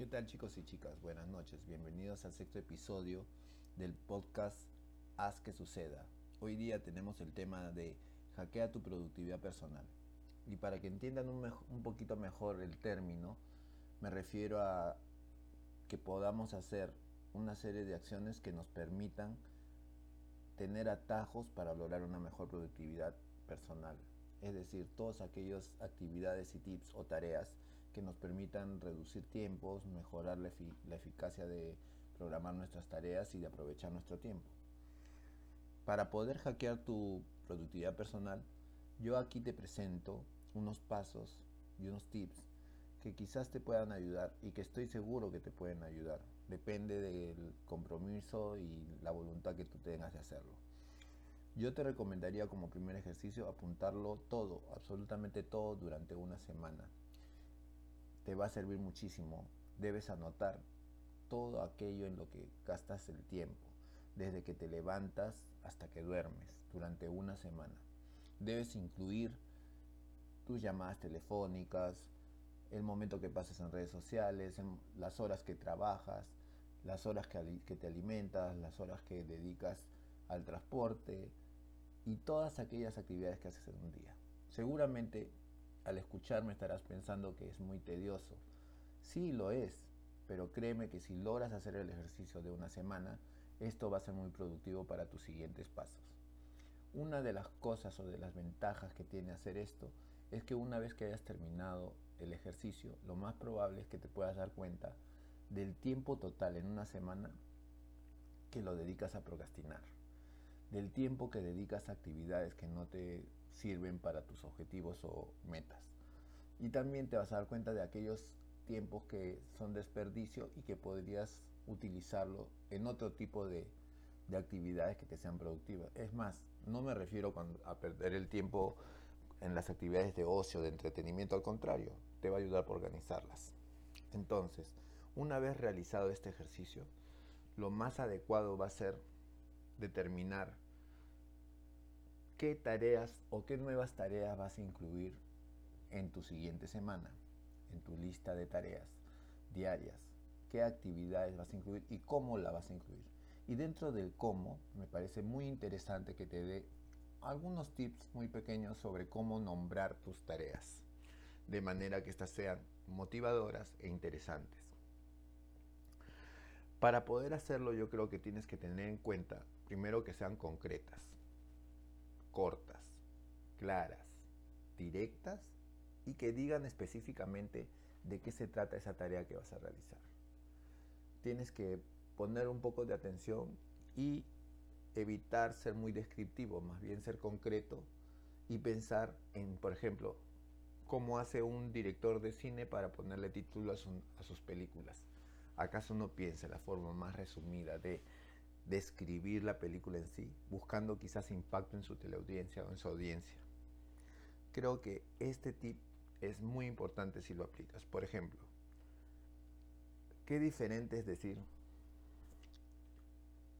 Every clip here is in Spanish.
¿Qué tal chicos y chicas? Buenas noches. Bienvenidos al sexto episodio del podcast Haz que suceda. Hoy día tenemos el tema de hackea tu productividad personal. Y para que entiendan un, un poquito mejor el término, me refiero a que podamos hacer una serie de acciones que nos permitan tener atajos para lograr una mejor productividad personal. Es decir, todas aquellas actividades y tips o tareas que nos permitan reducir tiempos, mejorar la, eficacia de programar nuestras tareas y de aprovechar nuestro tiempo. Para poder hackear tu productividad personal, yo aquí te presento unos pasos y unos tips que quizás te puedan ayudar y que estoy seguro que te pueden ayudar. Depende del compromiso y la voluntad que tú tengas de hacerlo. Yo te recomendaría como primer ejercicio apuntarlo todo, absolutamente todo durante una semana te va a servir muchísimo. Debes anotar todo aquello en lo que gastas el tiempo, desde que te levantas hasta que duermes, durante una semana. Debes incluir tus llamadas telefónicas, el momento que pases en redes sociales, las horas que trabajas, las horas que, que te alimentas, las horas que dedicas al transporte y todas aquellas actividades que haces en un día. Seguramente al escucharme estarás pensando que es muy tedioso. Sí, lo es, pero créeme que si logras hacer el ejercicio de una semana, esto va a ser muy productivo para tus siguientes pasos. Una de las cosas o de las ventajas que tiene hacer esto es que una vez que hayas terminado el ejercicio, lo más probable es que te puedas dar cuenta del tiempo total en una semana que lo dedicas a procrastinar, del tiempo que dedicas a actividades que no te sirven para tus objetivos o metas. Y también te vas a dar cuenta de aquellos tiempos que son desperdicio y que podrías utilizarlo en otro tipo de, actividades que te sean productivas. Es más, no me refiero a perder el tiempo en las actividades de ocio, de entretenimiento, al contrario, te va a ayudar a organizarlas. Entonces, una vez realizado este ejercicio, lo más adecuado va a ser determinar qué tareas o qué nuevas tareas vas a incluir en tu siguiente semana, en tu lista de tareas diarias, qué actividades vas a incluir y cómo la vas a incluir. Y dentro del cómo, me parece muy interesante que te dé algunos tips muy pequeños sobre cómo nombrar tus tareas, de manera que éstas sean motivadoras e interesantes. Para poder hacerlo yo creo que tienes que tener en cuenta, primero, que sean concretas cortas, claras, directas y que digan específicamente de qué se trata esa tarea que vas a realizar. Tienes que poner un poco de atención y evitar ser muy descriptivo, más bien ser concreto y pensar en, por ejemplo, cómo hace un director de cine para ponerle título a, sus películas. ¿Acaso no piensa la forma más resumida de describir la película en sí, buscando quizás impacto en su teleaudiencia o en su audiencia. Creo que este tip es muy importante si lo aplicas. Por ejemplo, qué diferente es decir,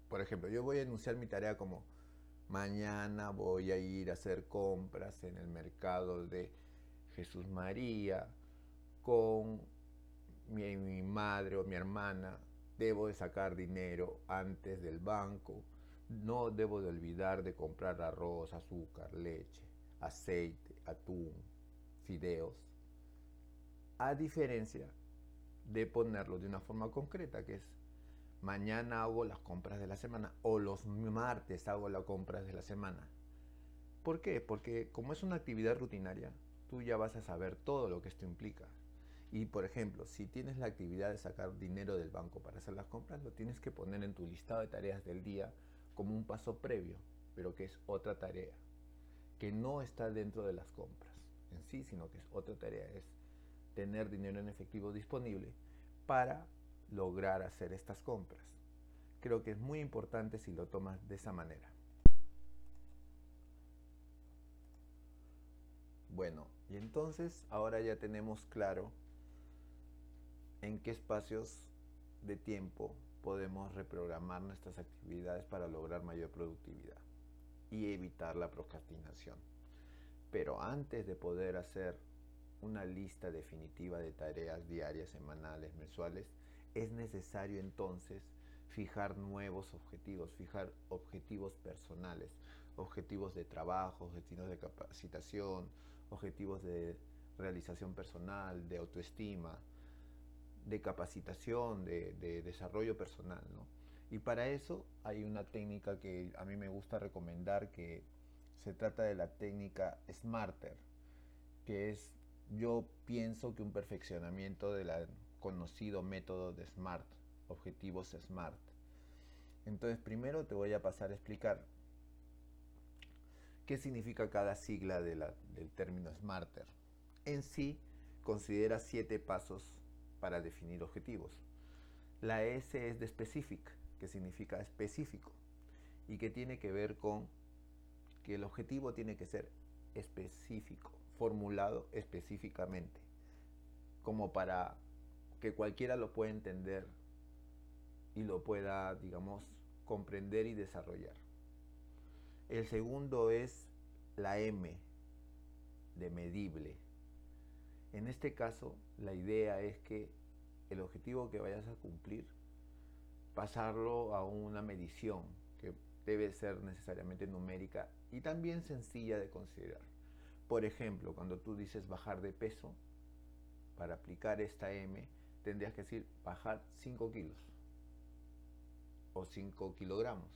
por ejemplo, yo voy a anunciar mi tarea como mañana voy a ir a hacer compras en el mercado de Jesús María con mi, mi madre o mi hermana Debo de sacar dinero antes del banco. No debo de olvidar de comprar arroz, azúcar, leche, aceite, atún, fideos. A diferencia de ponerlo de una forma concreta, que es mañana hago las compras de la semana o los martes hago las compras de la semana. ¿Por qué? Porque como es una actividad rutinaria, tú ya vas a saber todo lo que esto implica. Y por ejemplo, si tienes la actividad de sacar dinero del banco para hacer las compras, lo tienes que poner en tu listado de tareas del día como un paso previo, pero que es otra tarea, que no está dentro de las compras en sí, sino que es otra tarea, es tener dinero en efectivo disponible para lograr hacer estas compras. Creo que es muy importante si lo tomas de esa manera. Bueno, y entonces ahora ya tenemos claro en qué espacios de tiempo podemos reprogramar nuestras actividades para lograr mayor productividad y evitar la procrastinación. Pero antes de poder hacer una lista definitiva de tareas diarias, semanales, mensuales, es necesario entonces fijar nuevos objetivos, fijar objetivos personales, objetivos de trabajo, objetivos de capacitación, objetivos de realización personal, de autoestima, de capacitación, de, desarrollo personal. Y para eso hay una técnica que a mí me gusta recomendar que se trata de la técnica Smarter, que es, yo pienso que un perfeccionamiento del conocido método de SMART, objetivos SMART. Entonces primero te voy a pasar a explicar qué significa cada sigla del término SMARTER. En sí, considera siete pasos para definir objetivos. La S es de specific, que significa específico, y que tiene que ver con que el objetivo tiene que ser específico, formulado específicamente, como para que cualquiera lo pueda entender y lo pueda, digamos, comprender y desarrollar. El segundo es la M de medible. En este caso, la idea es que el objetivo que vayas a cumplir, pasarlo a una medición que debe ser necesariamente numérica y también sencilla de considerar. Por ejemplo, cuando tú dices bajar de peso, para aplicar esta M, tendrías que decir bajar 5 kilos o 5 kilogramos.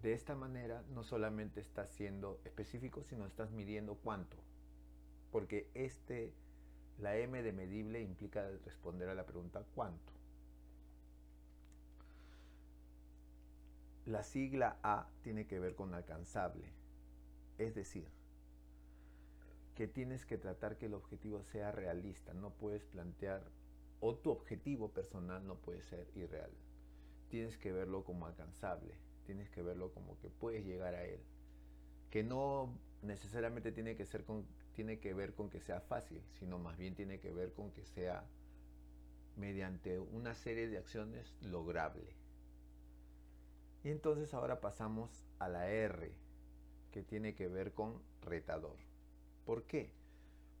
De esta manera no solamente estás siendo específico, sino estás midiendo cuánto. Porque este, la M de medible implica responder a la pregunta cuánto. La sigla A tiene que ver con alcanzable. Es decir, que tienes que tratar que el objetivo sea realista. No puedes plantear, o tu objetivo personal no puede ser irreal. Tienes que verlo como alcanzable, tienes que verlo como que puedes llegar a él. Que no necesariamente tiene que, ser con, tiene que ver con que sea fácil, sino más bien tiene que ver con que sea mediante una serie de acciones lograble. Y entonces ahora pasamos a la R, que tiene que ver con retador. ¿Por qué?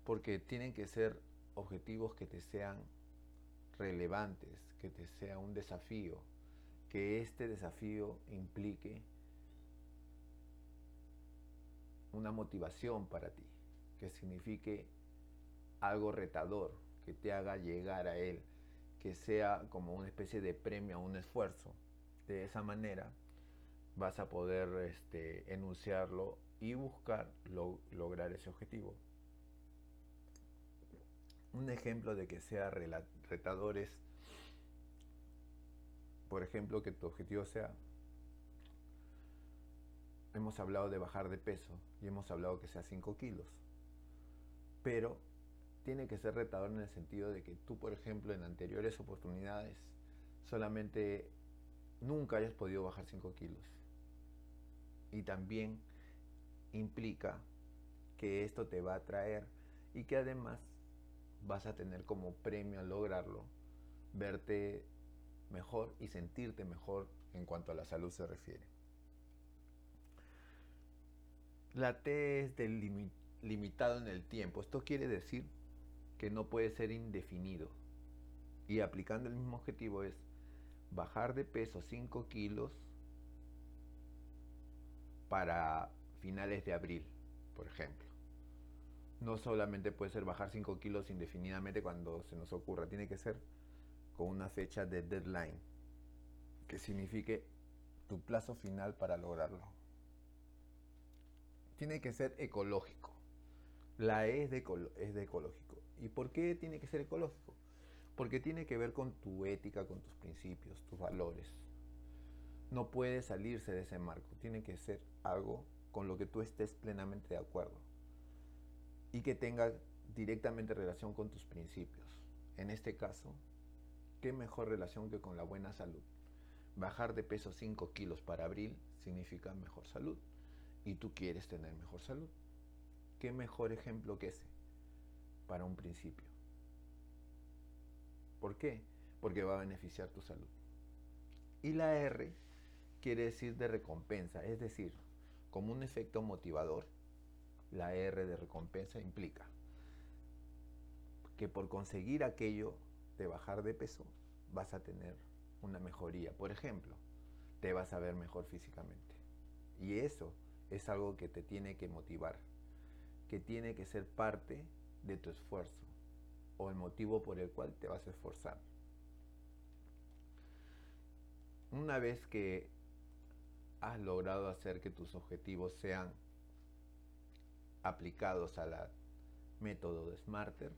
Porque tienen que ser objetivos que te sean relevantes, que te sea un desafío, que este desafío implique una motivación para ti, que signifique algo retador, que te haga llegar a él, que sea como una especie de premio a un esfuerzo. De esa manera vas a poder este, enunciarlo y buscar lograr ese objetivo. Un ejemplo de que sea retador es, por ejemplo, que tu objetivo sea, hemos hablado de bajar de peso y hemos hablado que sea 5 kilos, pero tiene que ser retador en el sentido de que tú, por ejemplo, en anteriores oportunidades, solamente nunca hayas podido bajar 5 kilos. Y también implica que esto te va a traer y que además vas a tener como premio al lograrlo verte mejor y sentirte mejor en cuanto a la salud se refiere. La T es del limitado en el tiempo. Esto quiere decir que no puede ser indefinido. Y aplicando el mismo objetivo es bajar de peso 5 kilos para finales de abril, por ejemplo. No solamente puede ser bajar 5 kilos indefinidamente cuando se nos ocurra, tiene que ser con una fecha de deadline, que signifique tu plazo final para lograrlo. Tiene que ser ecológico. La E es de, es de ecológico. ¿Y por qué tiene que ser ecológico? Porque tiene que ver con tu ética, con tus principios, tus valores. No puede salirse de ese marco. Tiene que ser algo con lo que tú estés plenamente de acuerdo y que tenga directamente relación con tus principios. En este caso, ¿qué mejor relación que con la buena salud? Bajar de peso 5 kilos para abril significa mejor salud y tú quieres tener mejor salud. ¿Qué mejor ejemplo que ese para un principio? ¿Por qué? Porque va a beneficiar tu salud. Y la R quiere decir de recompensa, es decir, como un efecto motivador, la R de recompensa implica que por conseguir aquello de bajar de peso vas a tener una mejoría. Por ejemplo, te vas a ver mejor físicamente. Y eso es algo que te tiene que motivar, que tiene que ser parte de tu esfuerzo o el motivo por el cual te vas a esforzar. Una vez que has logrado hacer que tus objetivos sean aplicados al método de Smarter,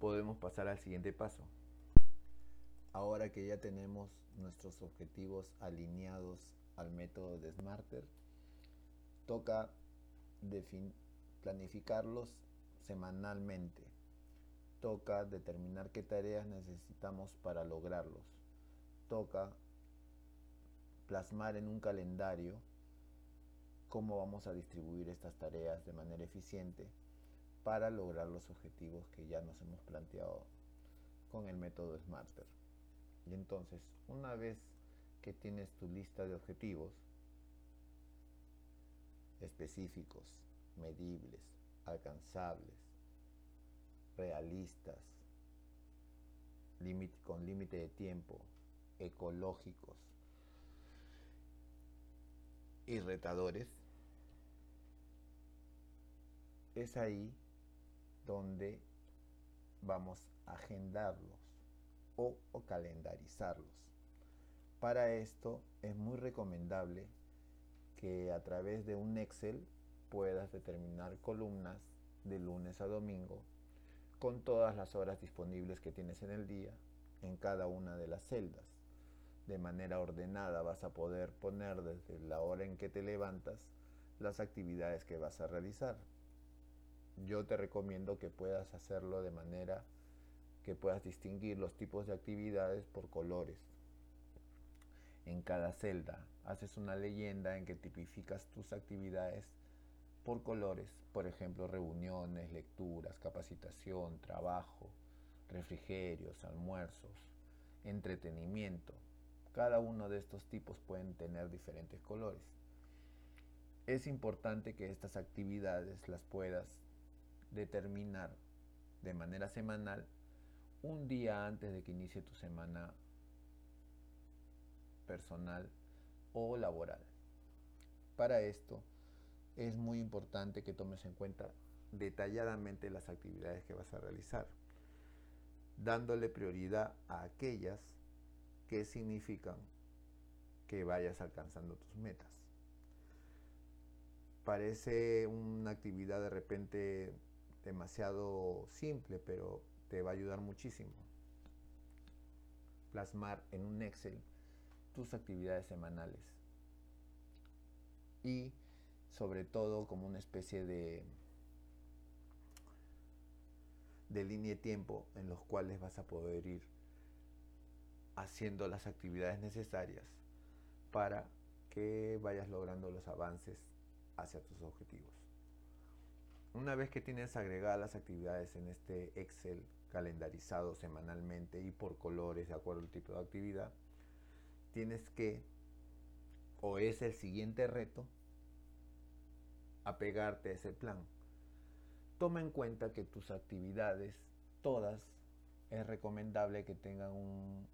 podemos pasar al siguiente paso. Ahora que ya tenemos nuestros objetivos alineados al método de Smarter, toca planificarlos semanalmente. Toca determinar qué tareas necesitamos para lograrlos. Toca plasmar en un calendario cómo vamos a distribuir estas tareas de manera eficiente para lograr los objetivos que ya nos hemos planteado con el método Smarter. Y entonces, una vez que tienes tu lista de objetivos específicos, medibles, alcanzables, realistas, con límite de tiempo, ecológicos y retadores, es ahí donde vamos a agendarlos o, calendarizarlos. Para esto es muy recomendable que a través de un Excel puedas determinar columnas de lunes a domingo con todas las horas disponibles que tienes en el día en cada una de las celdas. De manera ordenada vas a poder poner desde la hora en que te levantas las actividades que vas a realizar yo te recomiendo que puedas hacerlo de manera que puedas distinguir los tipos de actividades por colores. En cada celda haces una leyenda en que tipificas tus actividades por colores, por ejemplo, reuniones, lecturas, capacitación, trabajo, refrigerios, almuerzos, entretenimiento. Cada uno de estos tipos pueden tener diferentes colores. Es importante que estas actividades las puedas determinar de manera semanal un día antes de que inicie tu semana personal o laboral. Para esto es muy importante que tomes en cuenta detalladamente las actividades que vas a realizar, dándole prioridad a aquellas que significan que vayas alcanzando tus metas. Parece una actividad de repente demasiado simple, pero te va a ayudar muchísimo. Plasmar en un Excel tus actividades semanales. Y sobre todo como una especie de, de línea de tiempo en los cuales vas a poder ir haciendo las actividades necesarias para que vayas logrando los avances hacia tus objetivos. Una vez que tienes agregadas las actividades en este Excel calendarizado semanalmente y por colores de acuerdo al tipo de actividad, tienes que, o es el siguiente reto, apegarte a ese plan. Toma en cuenta que tus actividades, todas, es recomendable que tengan un,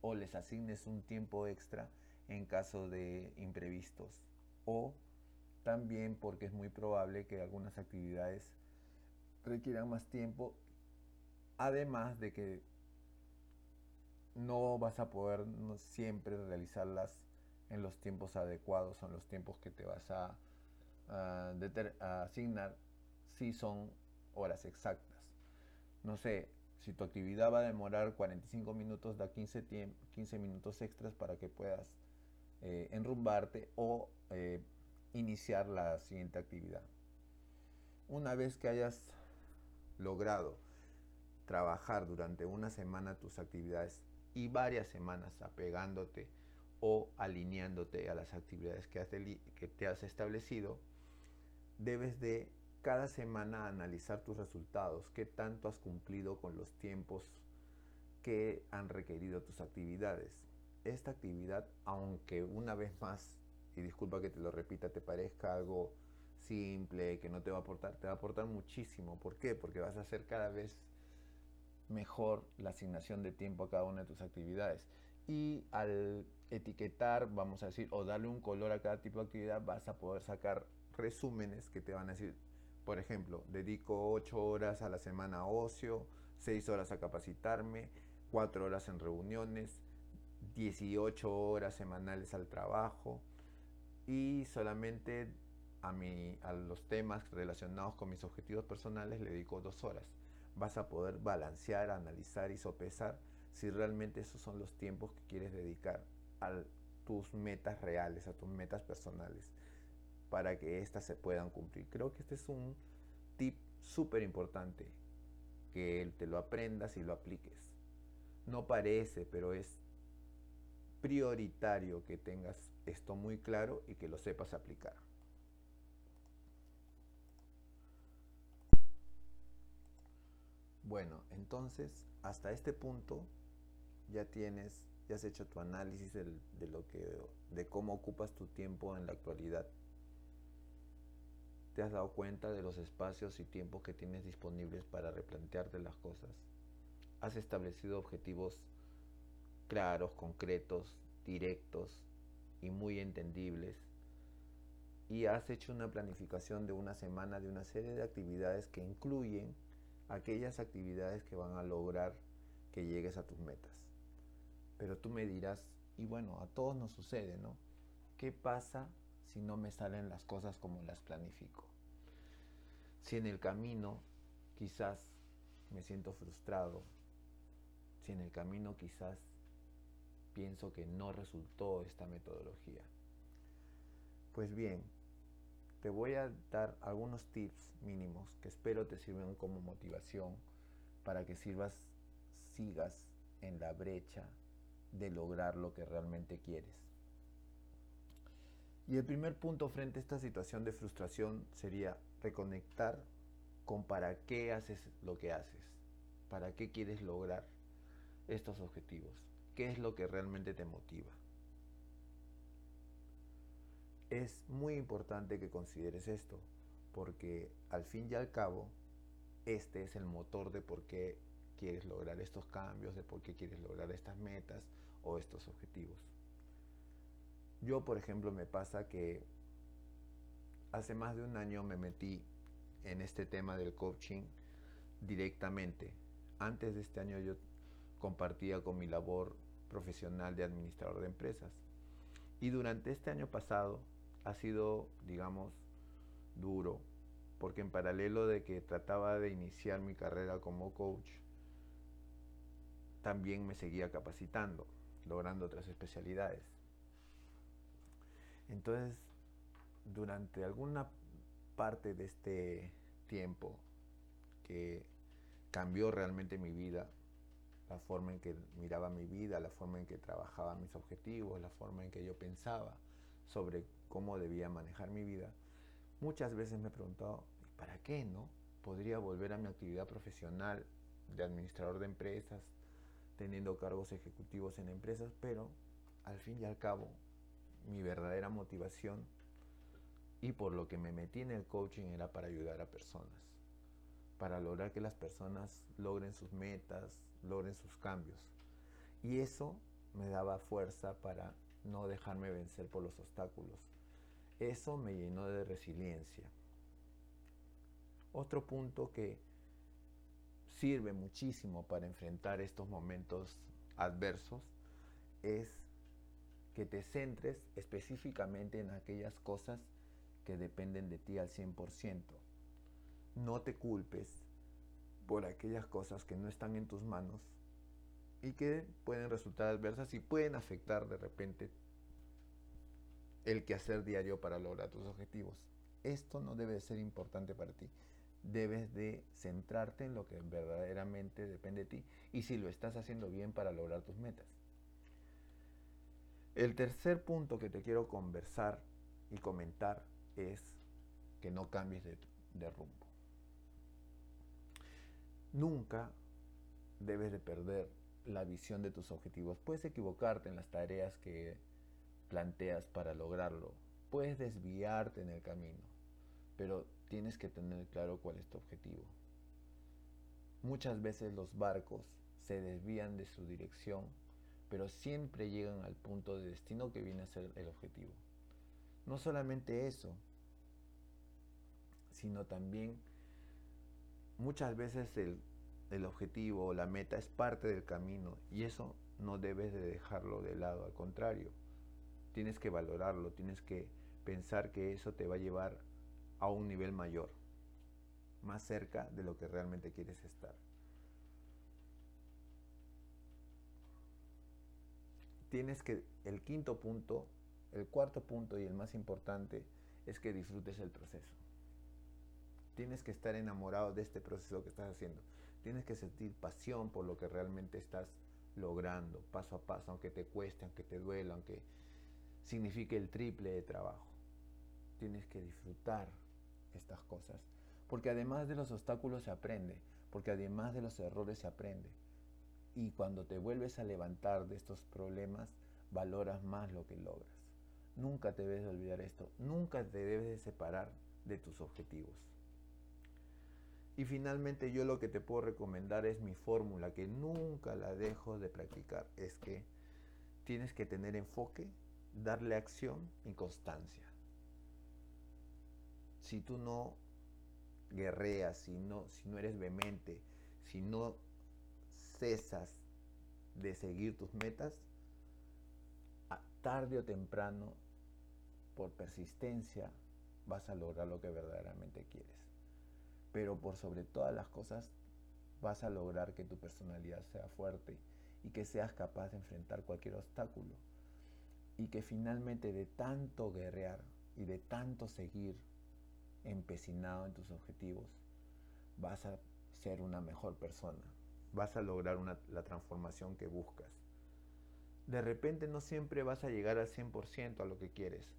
o les asignes un tiempo extra en caso de imprevistos o también porque es muy probable que algunas actividades requieran más tiempo, además de que no vas a poder siempre realizarlas en los tiempos adecuados o en los tiempos que te vas a, asignar si son horas exactas. No sé, si tu actividad va a demorar 45 minutos, da 15, 15 minutos extras para que puedas eh, enrumbarte o eh, iniciar la siguiente actividad. Una vez que hayas logrado trabajar durante una semana tus actividades y varias semanas apegándote o alineándote a las actividades que, que te has establecido, debes de cada semana analizar tus resultados, qué tanto has cumplido con los tiempos que han requerido tus actividades. Esta actividad, aunque una vez más y disculpa que te lo repita, te parezca algo simple, que no te va a aportar, te va a aportar muchísimo. ¿Por qué? Porque vas a hacer cada vez mejor la asignación de tiempo a cada una de tus actividades. Y al etiquetar, vamos a decir, o darle un color a cada tipo de actividad, vas a poder sacar resúmenes que te van a decir, por ejemplo, dedico 8 horas a la semana a ocio, 6 horas a capacitarme, 4 horas en reuniones, 18 horas semanales al trabajo y solamente a, mi, a los temas relacionados con mis objetivos personales le dedico 2 horas. Vas a poder balancear, analizar y sopesar si realmente esos son los tiempos que quieres dedicar a tus metas reales, a tus metas personales, para que éstas se puedan cumplir. Creo que este es un tip súper importante, que te lo aprendas y lo apliques. No parece, pero es prioritario que tengas esto muy claro y que lo sepas aplicar. Bueno, entonces hasta este punto ya tienes, ya has hecho tu análisis de, lo que, de cómo ocupas tu tiempo en la actualidad. Te has dado cuenta de los espacios y tiempos que tienes disponibles para replantearte las cosas. Has establecido objetivos claros, concretos, directos y muy entendibles. Y has hecho una planificación de una semana de una serie de actividades que incluyen aquellas actividades que van a lograr que llegues a tus metas. Pero tú me dirás, y bueno, a todos nos sucede, ¿no? ¿Qué pasa si no me salen las cosas como las planifico? Si en el camino quizás me siento frustrado, si en el camino quizás pienso que no resultó esta metodología. Pues bien, te voy a dar algunos tips mínimos que espero te sirvan como motivación para que sigas en la brecha de lograr lo que realmente quieres. Y el primer punto frente a esta situación de frustración sería reconectar con para qué haces lo que haces, para qué quieres lograr estos objetivos, qué es lo que realmente te motiva. Es muy importante que consideres esto, porque al fin y al cabo, este es el motor de por qué quieres lograr estos cambios, de por qué quieres lograr estas metas o estos objetivos. Yo, por ejemplo, me pasa que hace más de un año me metí en este tema del coaching directamente. Antes de este año yo compartía con mi labor profesional de administrador de empresas. Y durante este año pasado ha sido, digamos, duro, porque en paralelo de que trataba de iniciar mi carrera como coach, también me seguía capacitando, logrando otras especialidades. Entonces, durante alguna parte de este tiempo que cambió realmente mi vida, la forma en que miraba mi vida, la forma en que trabajaba mis objetivos, la forma en que yo pensaba sobre cómo debía manejar mi vida, muchas veces me he preguntado, ¿para qué no? Podría volver a mi actividad profesional de administrador de empresas, teniendo cargos ejecutivos en empresas, pero al fin y al cabo, mi verdadera motivación y por lo que me metí en el coaching era para ayudar a personas, para lograr que las personas logren sus metas, logren sus cambios. Y eso me daba fuerza para no dejarme vencer por los obstáculos. Eso me llenó de resiliencia. Otro punto que sirve muchísimo para enfrentar estos momentos adversos es que te centres específicamente en aquellas cosas que dependen de ti al 100%. No te culpes por aquellas cosas que no están en tus manos y que pueden resultar adversas y pueden afectar de repente el quehacer diario para lograr tus objetivos. Esto no debe ser importante para ti. Debes de centrarte en lo que verdaderamente depende de ti y si lo estás haciendo bien para lograr tus metas. El tercer punto que te quiero conversar y comentar es que no cambies de, rumbo. Nunca debes de perder la visión de tus objetivos. Puedes equivocarte en las tareas que planteas para lograrlo. Puedes desviarte en el camino, pero tienes que tener claro cuál es tu objetivo. Muchas veces los barcos se desvían de su dirección, pero siempre llegan al punto de destino que viene a ser el objetivo. No solamente eso, sino también muchas veces el, el objetivo o la meta es parte del camino y eso no debes de dejarlo de lado, al contrario, tienes que valorarlo, tienes que pensar que eso te va a llevar a un nivel mayor, más cerca de lo que realmente quieres estar. Tienes que, el quinto punto, el cuarto punto y el más importante es que disfrutes el proceso. Tienes que estar enamorado de este proceso que estás haciendo. Tienes que sentir pasión por lo que realmente estás logrando, paso a paso, aunque te cueste, aunque te duela, aunque signifique el triple de trabajo. Tienes que disfrutar estas cosas, porque además de los obstáculos se aprende, porque además de los errores se aprende. Y cuando te vuelves a levantar de estos problemas, valoras más lo que logras. Nunca te debes de olvidar esto, nunca te debes de separar de tus objetivos. Y finalmente yo lo que te puedo recomendar es mi fórmula, que nunca la dejo de practicar. Es que tienes que tener enfoque, darle acción y constancia. Si tú no guerreas, si no, si no eres vehemente, si no cesas de seguir tus metas, tarde o temprano, por persistencia, vas a lograr lo que verdaderamente quieres. Pero por sobre todas las cosas vas a lograr que tu personalidad sea fuerte y que seas capaz de enfrentar cualquier obstáculo. Y que finalmente de tanto guerrear y de tanto seguir empecinado en tus objetivos vas a ser una mejor persona, vas a lograr la transformación que buscas. De repente no siempre vas a llegar al 100% a lo que quieres,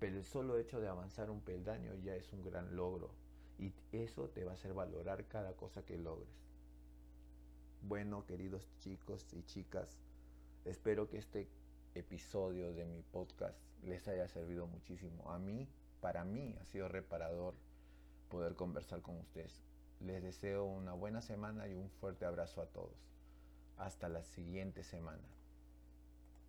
pero el solo hecho de avanzar un peldaño ya es un gran logro y eso te va a hacer valorar cada cosa que logres. Bueno, queridos chicos y chicas, espero que este episodio de mi podcast les haya servido muchísimo. A mí, para mí, ha sido reparador poder conversar con ustedes. Les deseo una buena semana y un fuerte abrazo a todos. Hasta la siguiente semana.